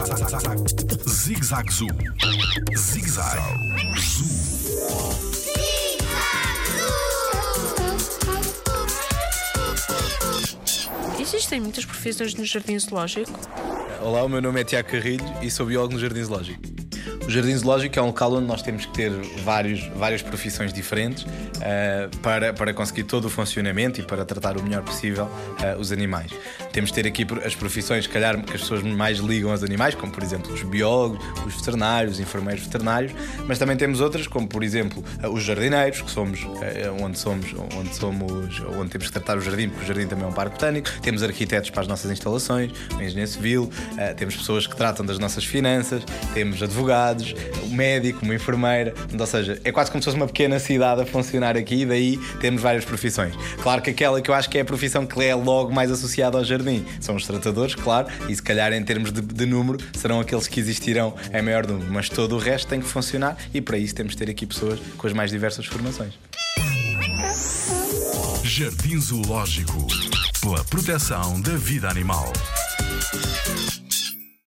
Zig Zag Zoo. Zig Zag Zoo. Existem muitas profissões no jardim zoológico? Olá, o meu nome é Tiago Carrilho e sou biólogo no Jardim Zoológico. O Jardim Zoológico é um local onde nós temos que ter vários, várias profissões diferentes uh, para, para conseguir todo o funcionamento e para tratar o melhor possível uh, os animais. Temos de ter aqui as profissões, se calhar, que as pessoas mais ligam aos animais, como por exemplo os biólogos, os veterinários, os enfermeiros veterinários, mas também temos outras, como por exemplo uh, os jardineiros, que somos onde somos, onde somos, onde temos que tratar o jardim, porque o jardim também é um parque botânico. Temos arquitetos para as nossas instalações, o engenheiro civil, temos pessoas que tratam das nossas finanças, temos advogados um médico, uma enfermeira, ou seja, é quase como se fosse uma pequena cidade a funcionar aqui, daí temos várias profissões. Claro que aquela que eu acho que é a profissão que é logo mais associada ao jardim são os tratadores, claro, e se calhar em termos de, de número serão aqueles que existirão em maior número, mas todo o resto tem que funcionar e para isso temos de ter aqui pessoas com as mais diversas formações. Jardim Zoológico pela proteção da vida animal.